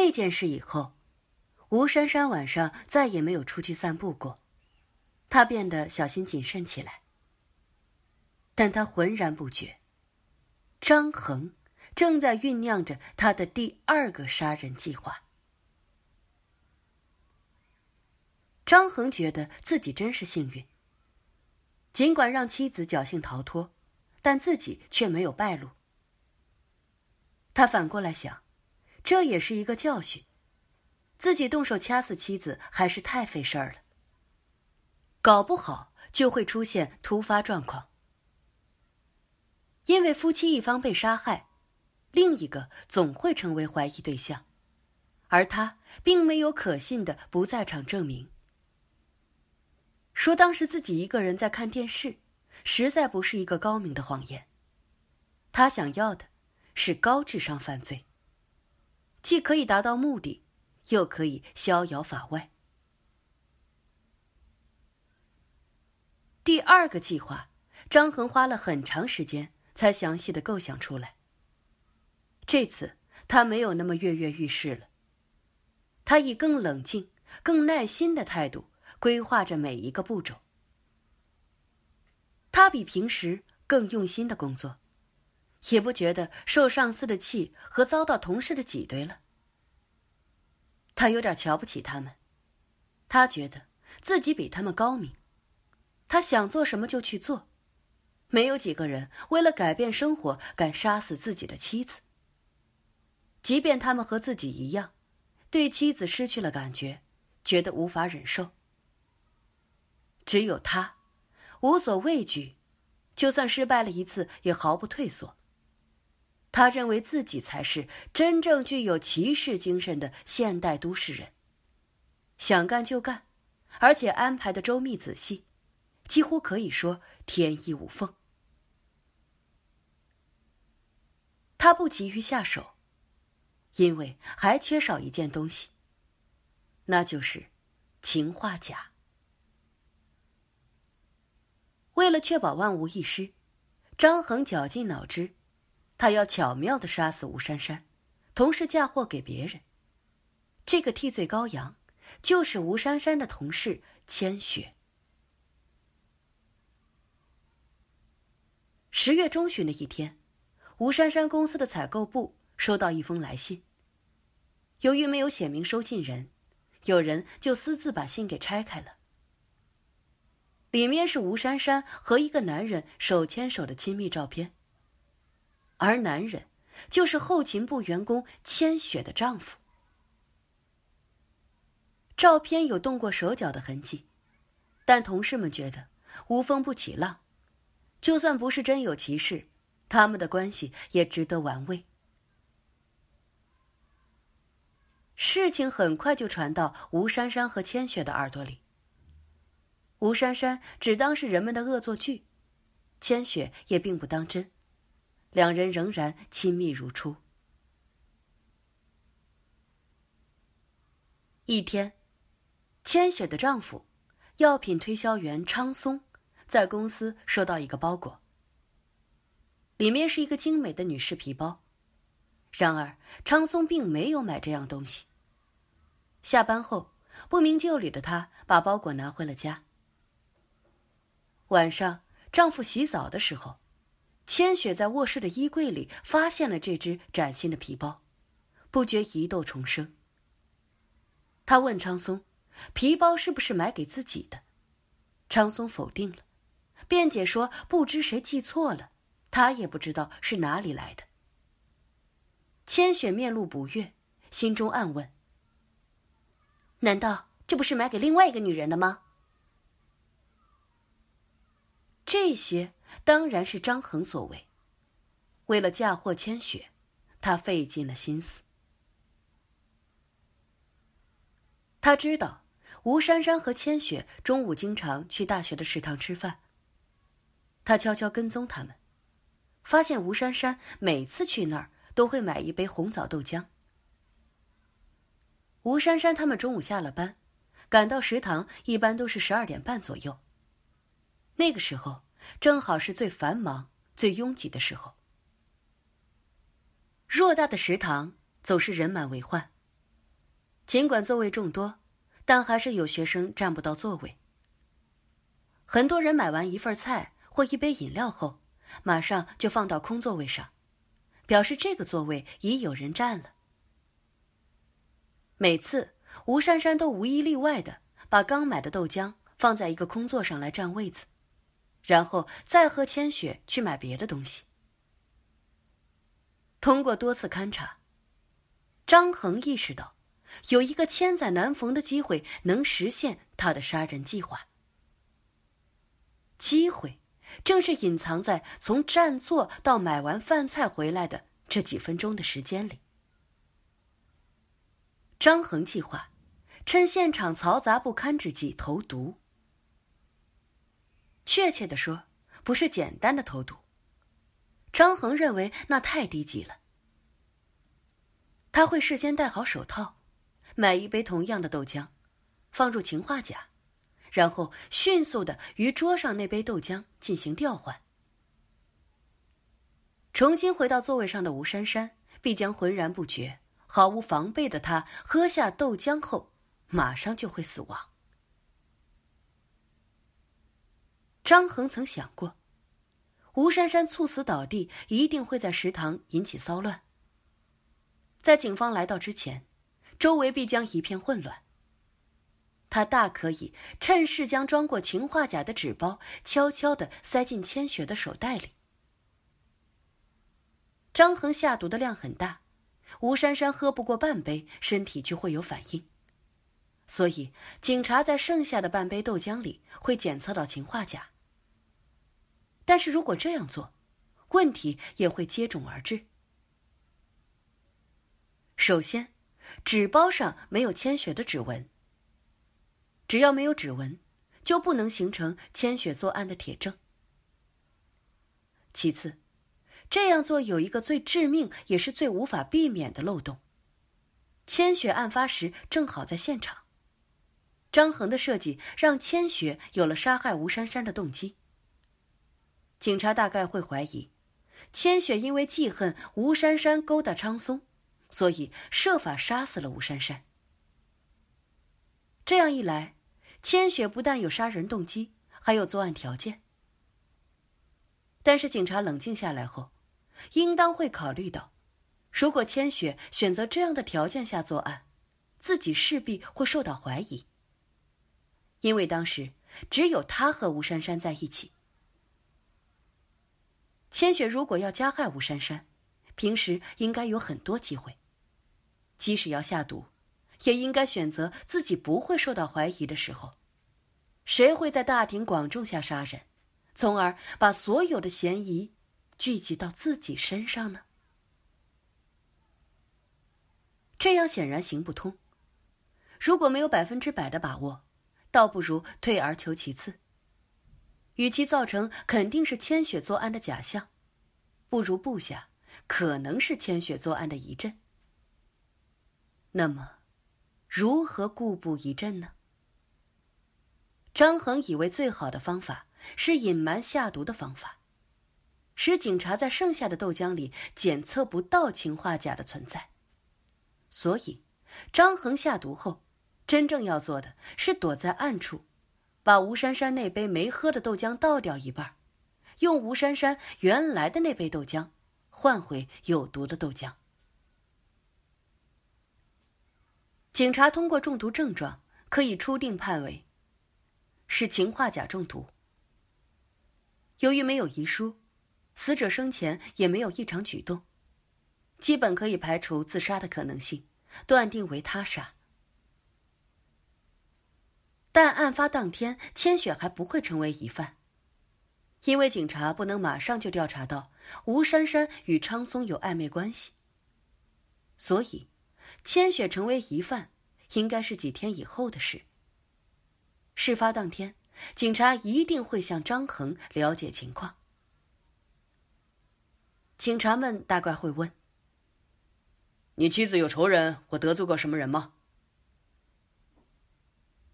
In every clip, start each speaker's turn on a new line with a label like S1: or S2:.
S1: 那件事以后，吴珊珊晚上再也没有出去散步过，她变得小心谨慎起来。但她浑然不觉，张恒正在酝酿着他的第二个杀人计划。张恒觉得自己真是幸运。尽管让妻子侥幸逃脱，但自己却没有败露。他反过来想，这也是一个教训。自己动手掐死妻子还是太费事儿了，搞不好就会出现突发状况。因为夫妻一方被杀害，另一个总会成为怀疑对象，而他并没有可信的不在场证明。说当时自己一个人在看电视，实在不是一个高明的谎言。他想要的是高智商犯罪，既可以达到目的，又可以逍遥法外。第二个计划，张恒花了很长时间才详细的构想出来。这次他没有那么跃跃欲试了，他以更冷静、更耐心的态度。规划着每一个步骤，他比平时更用心的工作，也不觉得受上司的气和遭到同事的挤兑了。他有点瞧不起他们，他觉得自己比他们高明，他想做什么就去做，没有几个人为了改变生活敢杀死自己的妻子。即便他们和自己一样，对妻子失去了感觉，觉得无法忍受。只有他，无所畏惧，就算失败了一次也毫不退缩。他认为自己才是真正具有骑士精神的现代都市人，想干就干，而且安排的周密仔细，几乎可以说天衣无缝。他不急于下手，因为还缺少一件东西，那就是氰化钾。为了确保万无一失，张恒绞尽脑汁，他要巧妙的杀死吴珊珊，同时嫁祸给别人。这个替罪羔羊，就是吴珊珊的同事千雪。十月中旬的一天，吴珊珊公司的采购部收到一封来信。由于没有写明收信人，有人就私自把信给拆开了。里面是吴珊珊和一个男人手牵手的亲密照片，而男人就是后勤部员工千雪的丈夫。照片有动过手脚的痕迹，但同事们觉得无风不起浪，就算不是真有其事，他们的关系也值得玩味。事情很快就传到吴珊珊和千雪的耳朵里。吴珊珊只当是人们的恶作剧，千雪也并不当真，两人仍然亲密如初。一天，千雪的丈夫，药品推销员昌松，在公司收到一个包裹，里面是一个精美的女士皮包，然而昌松并没有买这样东西。下班后，不明就里的他把包裹拿回了家。晚上，丈夫洗澡的时候，千雪在卧室的衣柜里发现了这只崭新的皮包，不觉疑窦重生。她问昌松：“皮包是不是买给自己的？”昌松否定了，辩解说：“不知谁记错了，他也不知道是哪里来的。”千雪面露不悦，心中暗问：“难道这不是买给另外一个女人的吗？”这些当然是张恒所为。为了嫁祸千雪，他费尽了心思。他知道吴珊珊和千雪中午经常去大学的食堂吃饭。他悄悄跟踪他们，发现吴珊珊每次去那儿都会买一杯红枣豆浆。吴珊珊他们中午下了班，赶到食堂一般都是十二点半左右。那个时候，正好是最繁忙、最拥挤的时候。偌大的食堂总是人满为患，尽管座位众多，但还是有学生占不到座位。很多人买完一份菜或一杯饮料后，马上就放到空座位上，表示这个座位已有人占了。每次吴珊珊都无一例外的把刚买的豆浆放在一个空座上来占位子，然后再和千雪去买别的东西。通过多次勘察，张恒意识到，有一个千载难逢的机会能实现他的杀人计划。机会正是隐藏在从占座到买完饭菜回来的这几分钟的时间里。张恒计划，趁现场嘈杂不堪之际投毒。确切的说，不是简单的投毒。张恒认为那太低级了。他会事先戴好手套，买一杯同样的豆浆，放入氰化钾，然后迅速的与桌上那杯豆浆进行调换。重新回到座位上的吴珊珊必将浑然不觉，毫无防备的他喝下豆浆后，马上就会死亡。张恒曾想过。吴珊珊猝死倒地，一定会在食堂引起骚乱。在警方来到之前，周围必将一片混乱。他大可以趁势将装过氰化钾的纸包悄悄的塞进千雪的手袋里。张恒下毒的量很大，吴珊珊喝不过半杯，身体就会有反应。所以，警察在剩下的半杯豆浆里会检测到氰化钾。但是如果这样做，问题也会接踵而至。首先，纸包上没有千雪的指纹。只要没有指纹，就不能形成千雪作案的铁证。其次，这样做有一个最致命也是最无法避免的漏洞：千雪案发时正好在现场。张恒的设计让千雪有了杀害吴珊珊的动机。警察大概会怀疑，千雪因为记恨吴珊珊勾搭昌松，所以设法杀死了吴珊珊。这样一来，千雪不但有杀人动机，还有作案条件。但是警察冷静下来后，应当会考虑到，如果千雪选择这样的条件下作案，自己势必会受到怀疑，因为当时只有他和吴珊珊在一起。千雪如果要加害吴珊珊，平时应该有很多机会。即使要下毒，也应该选择自己不会受到怀疑的时候。谁会在大庭广众下杀人，从而把所有的嫌疑聚集到自己身上呢？这样显然行不通。如果没有百分之百的把握，倒不如退而求其次。与其造成肯定是千雪作案的假象，不如布下可能是千雪作案的疑阵。那么，如何固布疑阵呢？张恒以为最好的方法是隐瞒下毒的方法，使警察在剩下的豆浆里检测不到氰化钾的存在。所以，张恒下毒后，真正要做的是躲在暗处。把吴珊珊那杯没喝的豆浆倒掉一半，用吴珊珊原来的那杯豆浆换回有毒的豆浆。警察通过中毒症状可以初定判为是氰化钾中毒。由于没有遗书，死者生前也没有异常举动，基本可以排除自杀的可能性，断定为他杀。但案发当天，千雪还不会成为疑犯，因为警察不能马上就调查到吴珊珊与昌松有暧昧关系。所以，千雪成为疑犯，应该是几天以后的事。事发当天，警察一定会向张恒了解情况。警察们大概会问：“
S2: 你妻子有仇人或得罪过什么人吗？”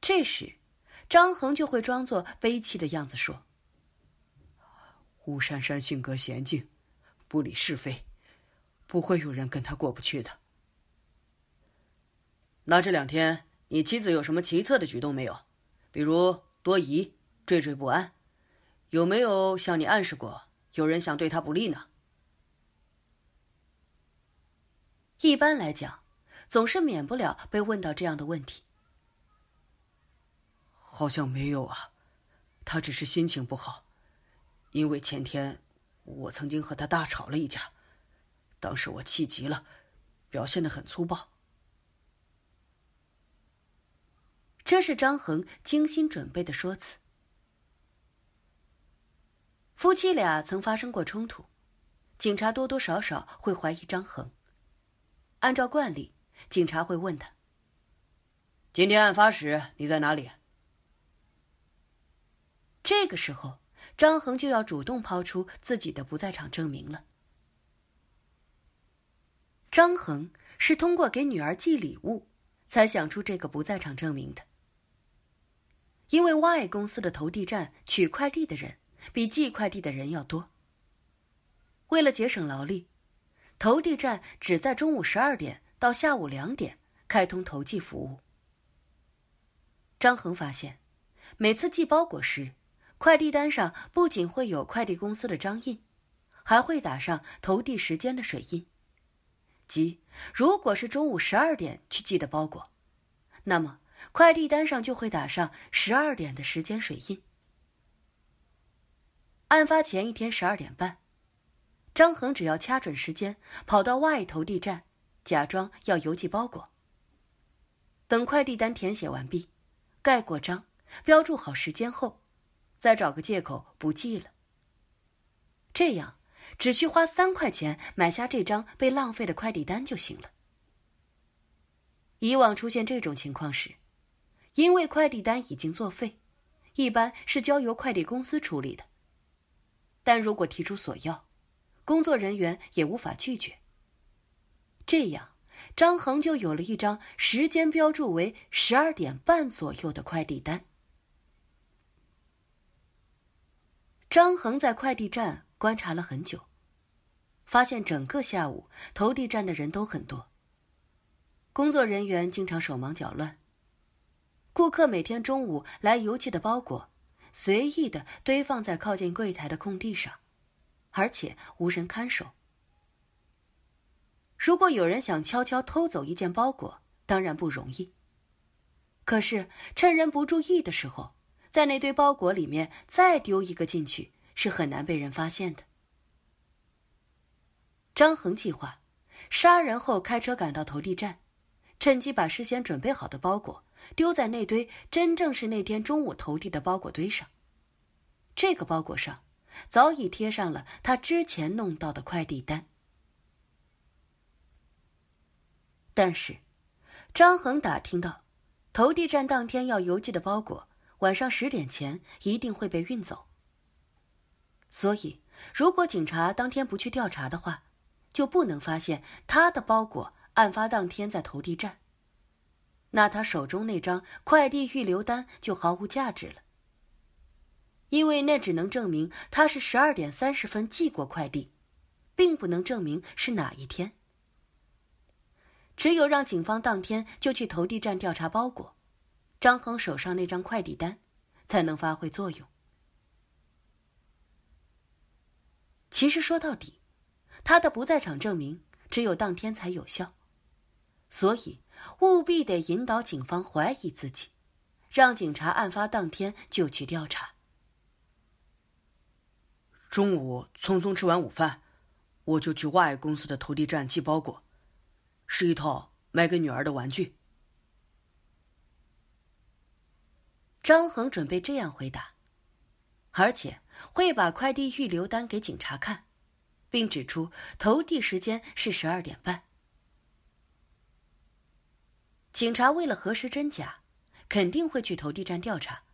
S1: 这时，张恒就会装作悲戚的样子说：“
S2: 吴珊珊性格娴静，不理是非，不会有人跟她过不去的。”那这两天你妻子有什么奇特的举动没有？比如多疑、惴惴不安，有没有向你暗示过有人想对她不利呢？
S1: 一般来讲，总是免不了被问到这样的问题。
S2: 好像没有啊，他只是心情不好，因为前天我曾经和他大吵了一架，当时我气急了，表现的很粗暴。
S1: 这是张恒精心准备的说辞。夫妻俩曾发生过冲突，警察多多少少会怀疑张恒。按照惯例，警察会问他：“
S2: 今天案发时你在哪里？”
S1: 这个时候，张恒就要主动抛出自己的不在场证明了。张恒是通过给女儿寄礼物，才想出这个不在场证明的。因为 Y 公司的投递站取快递的人比寄快递的人要多。为了节省劳力，投递站只在中午十二点到下午两点开通投寄服务。张恒发现，每次寄包裹时，快递单上不仅会有快递公司的章印，还会打上投递时间的水印。即如果是中午十二点去寄的包裹，那么快递单上就会打上十二点的时间水印。案发前一天十二点半，张恒只要掐准时间跑到外投递站，假装要邮寄包裹。等快递单填写完毕，盖过章，标注好时间后。再找个借口不寄了。这样，只需花三块钱买下这张被浪费的快递单就行了。以往出现这种情况时，因为快递单已经作废，一般是交由快递公司处理的。但如果提出索要，工作人员也无法拒绝。这样，张恒就有了一张时间标注为十二点半左右的快递单。张恒在快递站观察了很久，发现整个下午投递站的人都很多。工作人员经常手忙脚乱。顾客每天中午来邮寄的包裹，随意的堆放在靠近柜台的空地上，而且无人看守。如果有人想悄悄偷走一件包裹，当然不容易。可是趁人不注意的时候，在那堆包裹里面再丢一个进去，是很难被人发现的。张恒计划，杀人后开车赶到投递站，趁机把事先准备好的包裹丢在那堆真正是那天中午投递的包裹堆上。这个包裹上早已贴上了他之前弄到的快递单。但是，张恒打听到，投递站当天要邮寄的包裹。晚上十点前一定会被运走。所以，如果警察当天不去调查的话，就不能发现他的包裹案发当天在投递站。那他手中那张快递预留单就毫无价值了，因为那只能证明他是十二点三十分寄过快递，并不能证明是哪一天。只有让警方当天就去投递站调查包裹。张恒手上那张快递单，才能发挥作用。其实说到底，他的不在场证明只有当天才有效，所以务必得引导警方怀疑自己，让警察案发当天就去调查。
S2: 中午匆匆吃完午饭，我就去 Y 公司的投递站寄包裹，是一套买给女儿的玩具。
S1: 张恒准备这样回答，而且会把快递预留单给警察看，并指出投递时间是十二点半。警察为了核实真假，肯定会去投递站调查。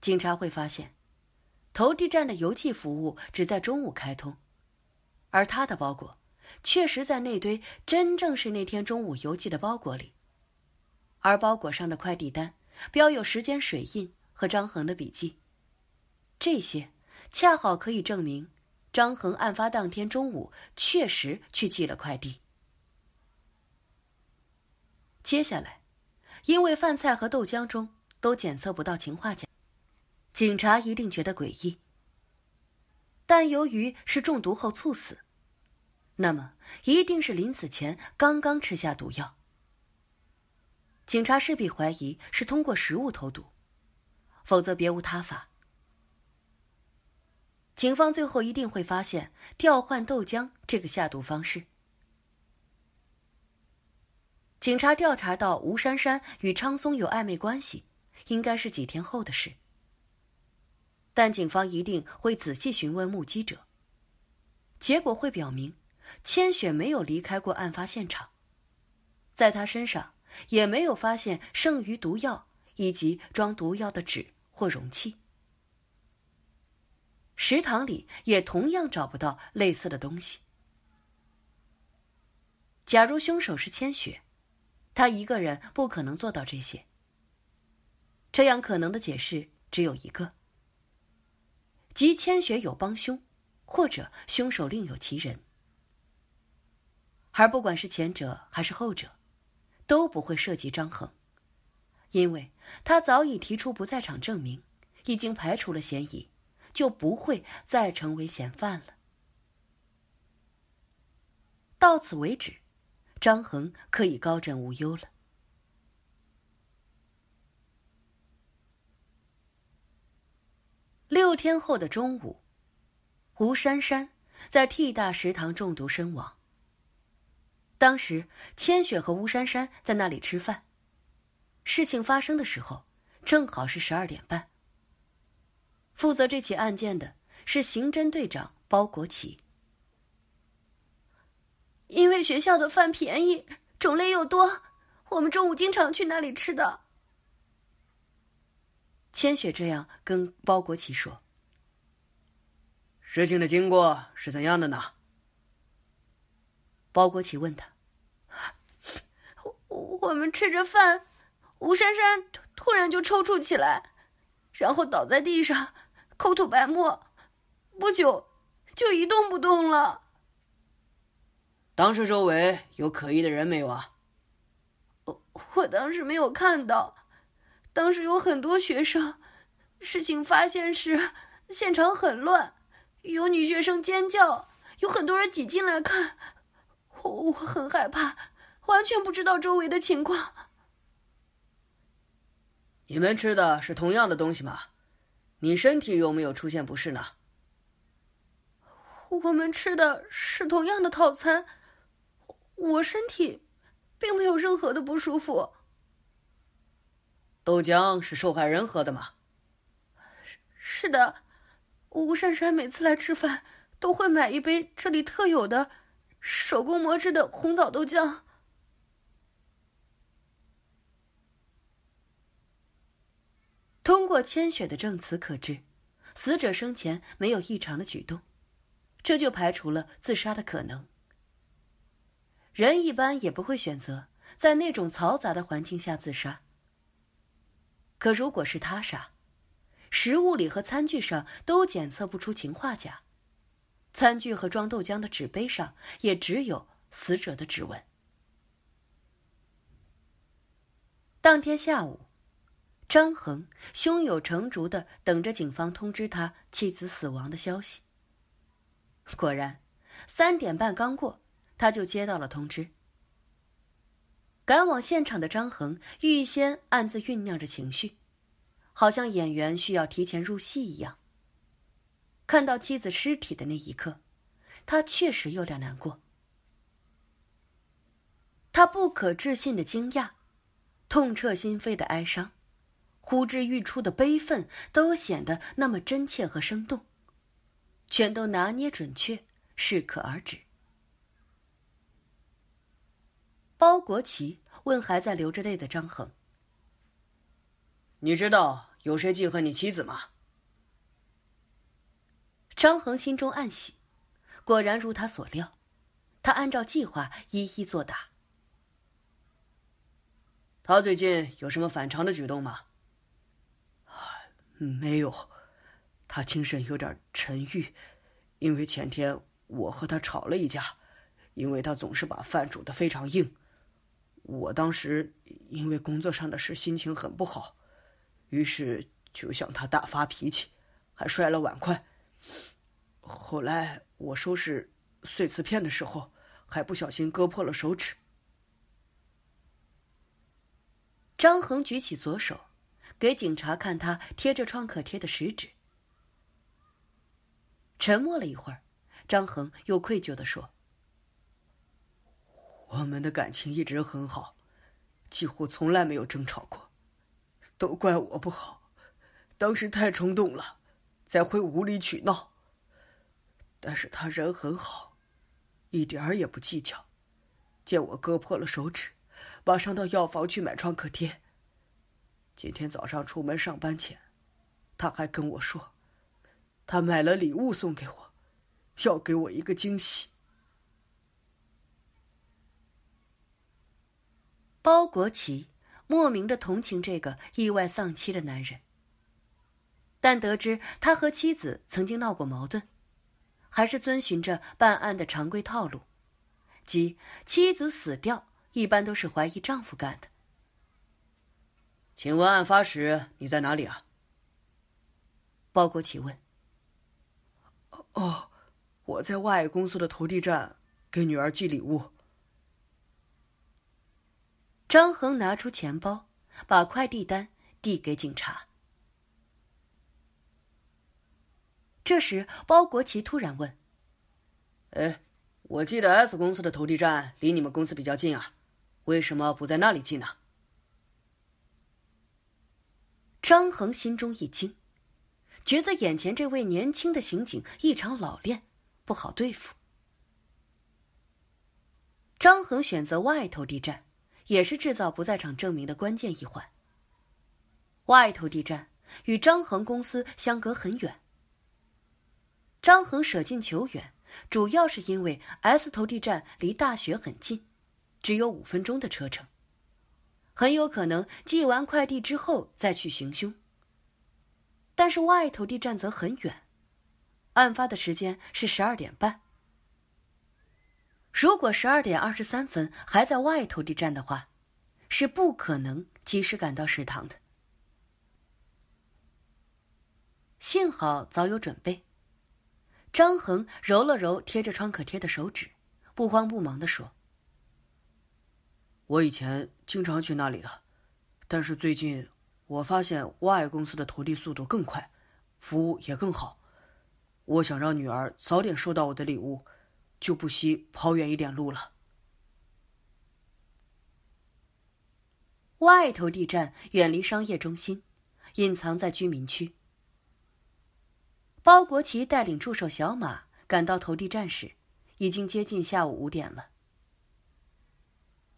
S1: 警察会发现，投递站的邮寄服务只在中午开通，而他的包裹确实在那堆真正是那天中午邮寄的包裹里，而包裹上的快递单。标有时间水印和张恒的笔记，这些恰好可以证明张恒案发当天中午确实去寄了快递。接下来，因为饭菜和豆浆中都检测不到氰化钾，警察一定觉得诡异。但由于是中毒后猝死，那么一定是临死前刚刚吃下毒药。警察势必怀疑是通过食物投毒，否则别无他法。警方最后一定会发现调换豆浆这个下毒方式。警察调查到吴珊珊与昌松有暧昧关系，应该是几天后的事。但警方一定会仔细询问目击者。结果会表明，千雪没有离开过案发现场，在她身上也没有发现剩余毒药以及装毒药的纸或容器。食堂里也同样找不到类似的东西。假如凶手是千雪。他一个人不可能做到这些。这样可能的解释只有一个：即千雪有帮凶，或者凶手另有其人。而不管是前者还是后者，都不会涉及张恒，因为他早已提出不在场证明，已经排除了嫌疑，就不会再成为嫌犯了。到此为止。张恒可以高枕无忧了。六天后的中午，吴珊珊在 T 大食堂中毒身亡。当时，千雪和吴珊珊在那里吃饭。事情发生的时候，正好是十二点半。负责这起案件的是刑侦队长包国奇。
S3: 因为学校的饭便宜，种类又多，我们中午经常去那里吃的。
S1: 千雪这样跟包国奇说：“
S2: 事情的经过是怎样的呢？”
S1: 包国奇问他：“
S3: 我我们吃着饭，吴珊珊突然就抽搐起来，然后倒在地上，口吐白沫，不久就一动不动了。”
S2: 当时周围有可疑的人没有啊？
S3: 我我当时没有看到，当时有很多学生。事情发现时，现场很乱，有女学生尖叫，有很多人挤进来看。我我很害怕，完全不知道周围的情况。
S2: 你们吃的是同样的东西吗？你身体有没有出现不适呢？
S3: 我们吃的是同样的套餐。我身体并没有任何的不舒服。
S2: 豆浆是受害人喝的吗？
S3: 是的，吴珊珊每次来吃饭都会买一杯这里特有的手工磨制的红枣豆浆。
S1: 通过千雪的证词可知，死者生前没有异常的举动，这就排除了自杀的可能。人一般也不会选择在那种嘈杂的环境下自杀。可如果是他杀，食物里和餐具上都检测不出氰化钾，餐具和装豆浆的纸杯上也只有死者的指纹。当天下午，张恒胸有成竹的等着警方通知他妻子死亡的消息。果然，三点半刚过。他就接到了通知。赶往现场的张恒预先暗自酝酿着情绪，好像演员需要提前入戏一样。看到妻子尸体的那一刻，他确实有点难过。他不可置信的惊讶，痛彻心扉的哀伤，呼之欲出的悲愤，都显得那么真切和生动，全都拿捏准确，适可而止。包国奇问还在流着泪的张恒：“
S2: 你知道有谁记恨你妻子吗？”
S1: 张恒心中暗喜，果然如他所料，他按照计划一一作答。
S2: 他最近有什么反常的举动吗？
S4: 没有，他精神有点沉郁，因为前天我和他吵了一架，因为他总是把饭煮的非常硬。我当时因为工作上的事心情很不好，于是就向他大发脾气，还摔了碗筷。后来我收拾碎瓷片的时候，还不小心割破了手指。
S1: 张恒举起左手，给警察看他贴着创可贴的食指。沉默了一会儿，张恒又愧疚的说。
S4: 我们的感情一直很好，几乎从来没有争吵过，都怪我不好，当时太冲动了，才会无理取闹。但是他人很好，一点儿也不计较，见我割破了手指，马上到药房去买创可贴。今天早上出门上班前，他还跟我说，他买了礼物送给我，要给我一个惊喜。
S1: 包国奇莫名的同情这个意外丧妻的男人，但得知他和妻子曾经闹过矛盾，还是遵循着办案的常规套路，即妻子死掉一般都是怀疑丈夫干的。
S2: 请问案发时你在哪里啊？
S1: 包国奇问。
S4: 哦，我在外公司的投递站给女儿寄礼物。
S1: 张恒拿出钱包，把快递单递给警察。这时，包国奇突然问：“
S2: 哎，我记得 S 公司的投递站离你们公司比较近啊，为什么不在那里寄呢？”
S1: 张恒心中一惊，觉得眼前这位年轻的刑警异常老练，不好对付。张恒选择外投地站。也是制造不在场证明的关键一环。外投地站与张恒公司相隔很远。张恒舍近求远，主要是因为 S 投地站离大学很近，只有五分钟的车程，很有可能寄完快递之后再去行凶。但是 Y 投递站则很远，案发的时间是十二点半。如果十二点二十三分还在外投递站的话，是不可能及时赶到食堂的。幸好早有准备。张恒揉了揉贴着创可贴的手指，不慌不忙的说：“
S4: 我以前经常去那里的，但是最近我发现 Y 公司的投递速度更快，服务也更好。我想让女儿早点收到我的礼物。”就不惜跑远一点路了。
S1: 外投递站远离商业中心，隐藏在居民区。包国旗带领助手小马赶到投递站时，已经接近下午五点了。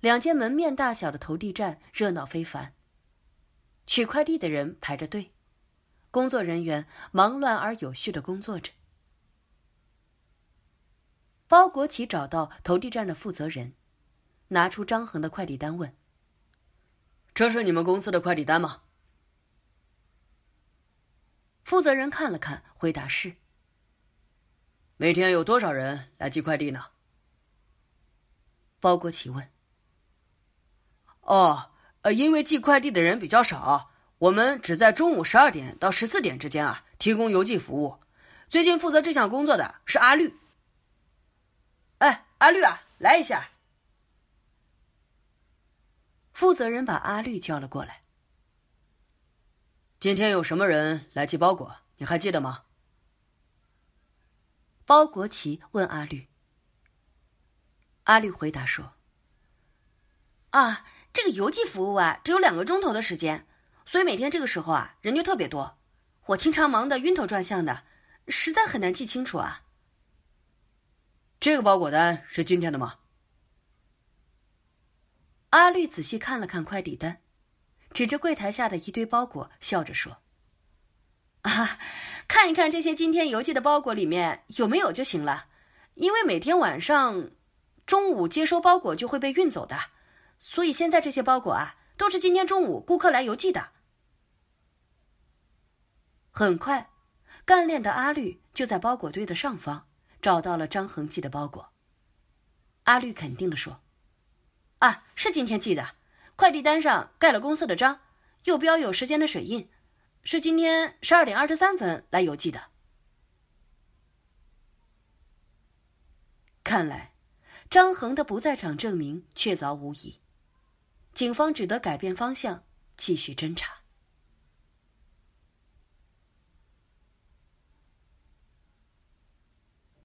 S1: 两间门面大小的投递站热闹非凡，取快递的人排着队，工作人员忙乱而有序的工作着。包国奇找到投递站的负责人，拿出张恒的快递单问：“
S2: 这是你们公司的快递单吗？”
S1: 负责人看了看，回答是。
S2: 每天有多少人来寄快递呢？
S1: 包国奇问。
S2: 哦，呃，因为寄快递的人比较少，我们只在中午十二点到十四点之间啊提供邮寄服务。最近负责这项工作的是阿绿。哎，阿绿啊，来一下。
S1: 负责人把阿绿叫了过来。
S2: 今天有什么人来寄包裹？你还记得吗？
S1: 包国奇问阿绿。阿绿回答说：“
S3: 啊，这个邮寄服务啊，只有两个钟头的时间，所以每天这个时候啊，人就特别多。我经常忙得晕头转向的，实在很难记清楚啊。”
S2: 这个包裹单是今天的吗？
S1: 阿绿仔细看了看快递单，指着柜台下的一堆包裹，笑着说：“
S3: 啊，看一看这些今天邮寄的包裹里面有没有就行了。因为每天晚上、中午接收包裹就会被运走的，所以现在这些包裹啊，都是今天中午顾客来邮寄的。”
S1: 很快，干练的阿绿就在包裹堆的上方。找到了张恒寄的包裹。阿绿肯定的说：“啊，是。”今天寄的，快递单上盖了公司的章，又标有时间的水印，是今天十二点二十三分来邮寄的。看来，张恒的不在场证明确凿无疑。警方只得改变方向，继续侦查。